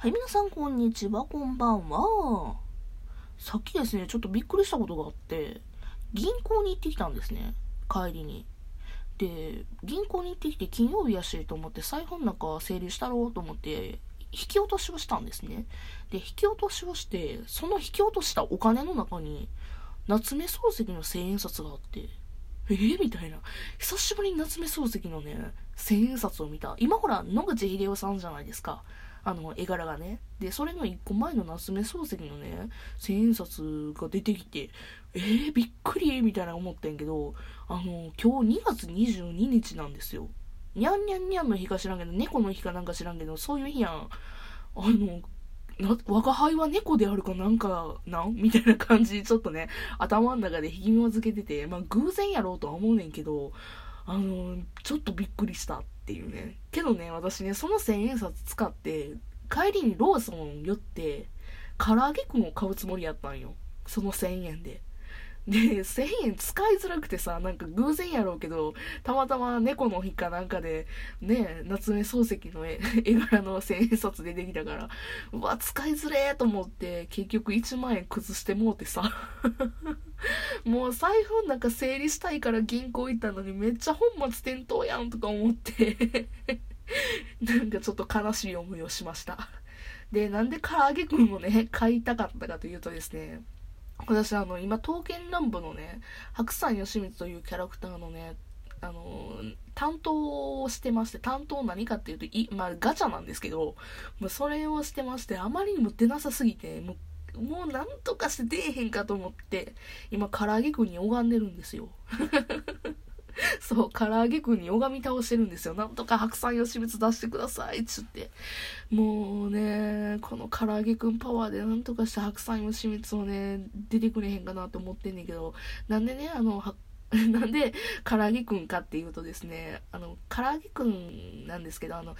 はい、皆さんこんにちは、こんばんは。さっきですね、ちょっとびっくりしたことがあって、銀行に行ってきたんですね、帰りに。で、銀行に行ってきて金曜日やしと思って財布の中整理したろうと思って、引き落としをしたんですね。で、引き落としをして、その引き落としたお金の中に、夏目漱石の千円札があって、えー、みたいな。久しぶりに夏目漱石のね、千円札を見た。今ほら、野口英世さんじゃないですか。あの、絵柄がね。で、それの一個前の夏目漱石のね、千円札が出てきて、えー、びっくりみたいな思ってんけど、あの、今日2月22日なんですよ。にゃんにゃんにゃんの日か知らんけど、猫の日かなんか知らんけど、そういう日やん。あの、な我輩は猫であるかなんかなん？みたいな感じちょっとね頭の中でひぎもづけててまあ偶然やろうとは思うねんけどあのちょっとびっくりしたていうね。けどね私ねその千円札使って帰りにローソン寄って唐揚げくんを買うつもりやったんよ。その1000円で。で1000円使いづらくてさなんか偶然やろうけどたまたま猫の日かなんかでね夏目漱石の絵 絵柄の千円札出てきたからうわ使いづれーと思って結局1万円崩してもうてさ もう財布の中整理したいから銀行行ったのにめっちゃ本末転倒やんとか思って。なんかちょっと悲しい思いをしました。でなんで唐揚げくんをね買いたかったかというとですね私あの今刀剣乱舞のね白山義満というキャラクターのねあの担当をしてまして担当何かっていうとい、まあ、ガチャなんですけど、まあ、それをしてましてあまりにも出なさすぎてもうもうなんとかして出えへんかと思って今唐揚げくんに拝んでるんですよ。そう唐揚げくんに拝み倒してるんですよ。なんとか白山義満出してくださいっつって。もうねこの唐揚げくんパワーでなんとかして白山義満をね出てくれへんかなと思ってんねんけどなんでねあの なんで唐揚げくんかっていうとですねあの唐揚げくんなんですけどあの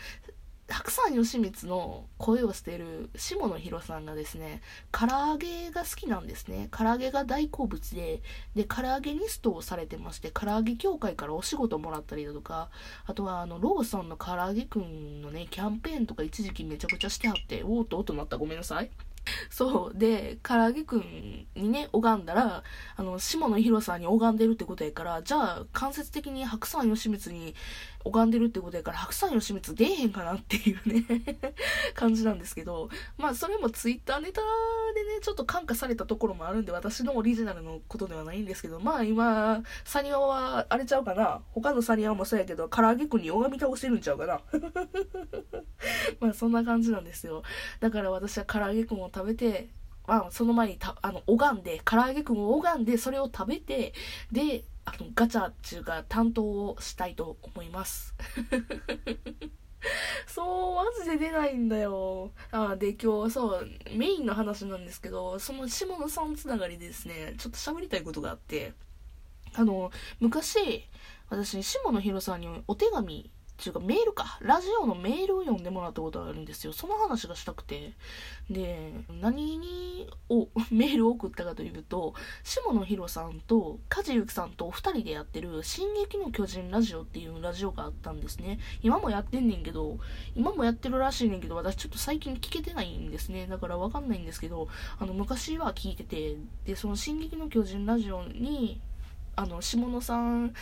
白山義満の声をしている下野紘さんがですね唐揚げが好きなんですね。唐揚げが大好物でで唐揚げニストをされてまして唐揚げ協会からお仕事もらったりだとかあとはあのローソンの唐揚げくんのねキャンペーンとか一時期めちゃくちゃしてはっておーっとおっとなった。ごめんなさい。そう。で唐揚げくんにね拝んだらあの下野紘さんに拝んでるってことやからじゃあ間接的に白山義満に拝んでるってことやから白山義満出えへんかなっていうね 感じなんですけどまあそれもツイッターネタでねちょっと感化されたところもあるんで私のオリジナルのことではないんですけどまあ今サニワはあれちゃうかな。他のサニワもそうやけど唐揚げくんに拝み倒してるんちゃうかな。まあそんな感じなんですよ。だから私は唐揚げくんを食べてまあ、その前にたあの拝んで唐揚げくんを拝んでそれを食べてであのガチャっていうか担当をしたいと思います。そうマジで出ないんだよ。あで今日そうメインの話なんですけどその下野さんつながりでですねちょっと喋りたいことがあってあの昔私下野紘さんにお手紙っていうかメールか。ラジオのメールを読んでもらったことがあるんですよ。その話がしたくて。で何にを メールを送ったかというと下野紘さんと梶裕貴さんとお二人でやってる「進撃の巨人ラジオ」っていうラジオがあったんですね。今もやってんねんけど今もやってるらしいねんけど私ちょっと最近聞けてないんですね。だからわかんないんですけどあの昔は聞いててでその「進撃の巨人ラジオに」あの下野さん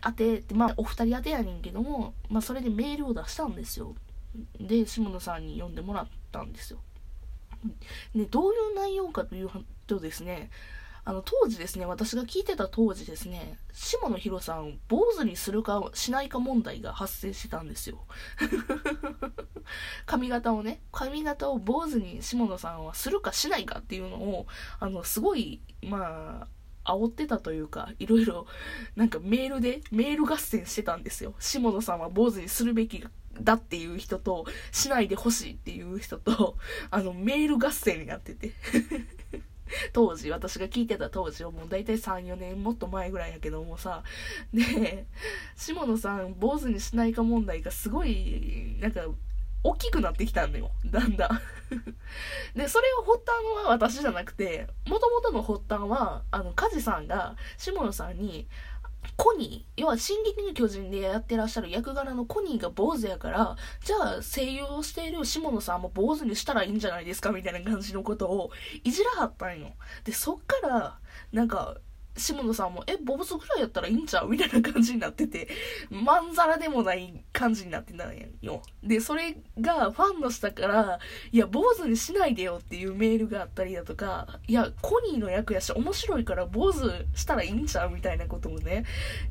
当てまあお二人当てやねんけども、まあ、それでメールを出したんですよ。で下野さんに読んでもらったんですよ。でどういう内容かというとですねあの当時ですね私が聞いてた当時ですね下野紘さんを坊主にするかしないか問題が発生してたんですよ。髪型をね髪型を坊主に下野さんはするかしないかっていうのをあのすごいまあ煽ってたというかいろいろなんかメールでメール合戦してたんですよ。下野さんは坊主にするべきだっていう人としないでほしいっていう人とあのメール合戦になってて。当時私が聞いてた当時はもう大体34年もっと前ぐらいやけどもさ。で下野さん坊主にしないか問題がすごいなんか大きくなってきたんだよだんだん でそれを発端は私じゃなくてもともとの発端はあの梶さんが下野さんにコニー、要は進撃の巨人でやってらっしゃる役柄のコニーが坊主やから、じゃあ声優をしている下野さんも坊主にしたらいいんじゃないですかみたいな感じのことをいじらはったんよ。で、そっから、なんか、下野さんも、え、ボブスぐらいやったらいいんちゃう？みたいな感じになってて、まんざらでもない感じになってたんやよ。で、それがファンの下から、いや、坊主にしないでよっていうメールがあったりだとか、いや、コニーの役やし面白いから坊主したらいいんちゃう？みたいなこともね、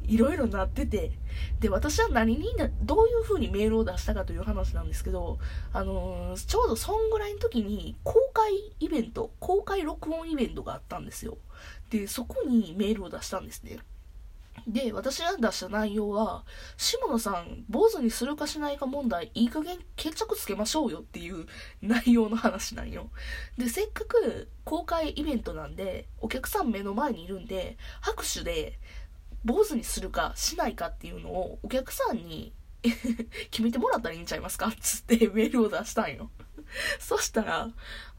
いろいろなってて、で、私は何にな、どういう風にメールを出したかという話なんですけど、あのー、ちょうどそんぐらいの時に公開イベント、公開録音イベントがあったんですよ。で、そこにメールを出したんですね。で、私が出した内容は、下野さん、坊主にするかしないか問題、いい加減決着つけましょうよっていう内容の話なんよ。で、せっかく公開イベントなんで、お客さん目の前にいるんで、拍手で、坊主にするかしないかっていうのをお客さんに 決めてもらったらいいんちゃいますか？つってメールを出したんよ。そしたら、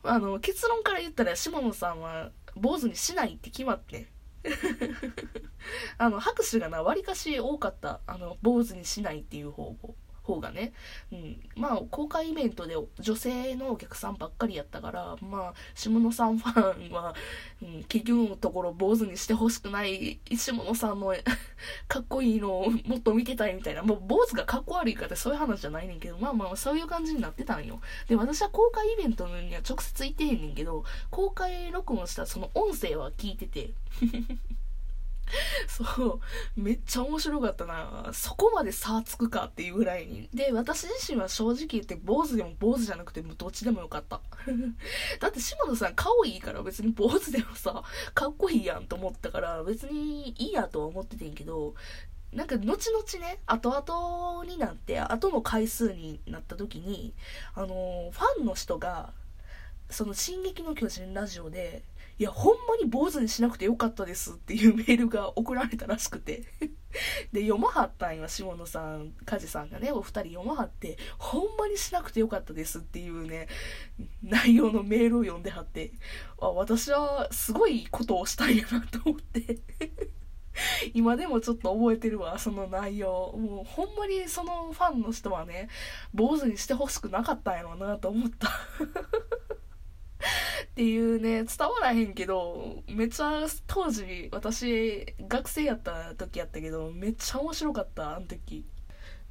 あの、結論から言ったら下野さんは坊主にしないって決まって。あの拍手がなわりかし多かった。あの坊主にしないっていう方法。方がね、うん、まあ公開イベントで女性のお客さんばっかりやったからまあ下野さんファンは、うん、結局のところ坊主にしてほしくない下野さんの かっこいいのをもっと見てたいみたいな。もう坊主がかっこ悪いかってそういう話じゃないねんけどまあまあそういう感じになってたんよ。で私は公開イベントには直接行ってへんねんけど公開録音したその音声は聞いてて。そう、めっちゃ面白かったな。そこまで差つくかっていうぐらいに。で、私自身は正直言って坊主でも坊主じゃなくてもどっちでもよかった。だって島野さん顔いいから別に坊主でもさ、かっこいいやんと思ったから別にいいやとは思っててんけど、なんか後々ね、後々になって、後の回数になった時に、あのー、ファンの人が、その「進撃の巨人」ラジオでいや、ほんまに坊主にしなくてよかったですっていうメールが送られたらしくて。で、読まはったんよ、下野さん、梶さんがね、お二人読まはって、ほんまにしなくてよかったですっていうね、内容のメールを読んではって、あ、私はすごいことをしたんやなと思って。今でもちょっと覚えてるわ、その内容。もうほんまにそのファンの人はね、坊主にしてほしくなかったんやろうなと思った。っていうね、伝わらへんけど、めっちゃ当時、私、学生やった時やったけど、めっちゃ面白かった、あの時。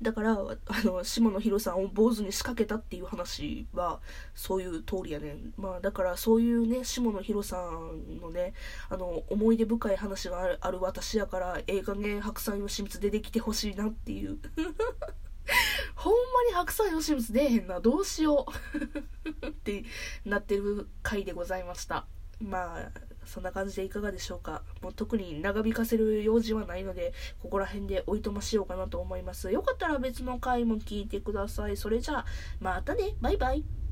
だから、あの、下野紘さんを坊主に仕掛けたっていう話は、そういう通りやねん。まあ、だからそういうね、下野紘さんのね、あの、思い出深い話があるある私やから、ええ加減白菜の秘密出てきてほしいなっていう。ほんまに白菜吉光出えへんな。どうしよう ってなってる回でございました。まあ、そんな感じでいかがでしょうか。もう特に長引かせる用事はないので、ここら辺でおいとましようかなと思います。よかったら別の回も聞いてください。それじゃあ、またね。バイバイ。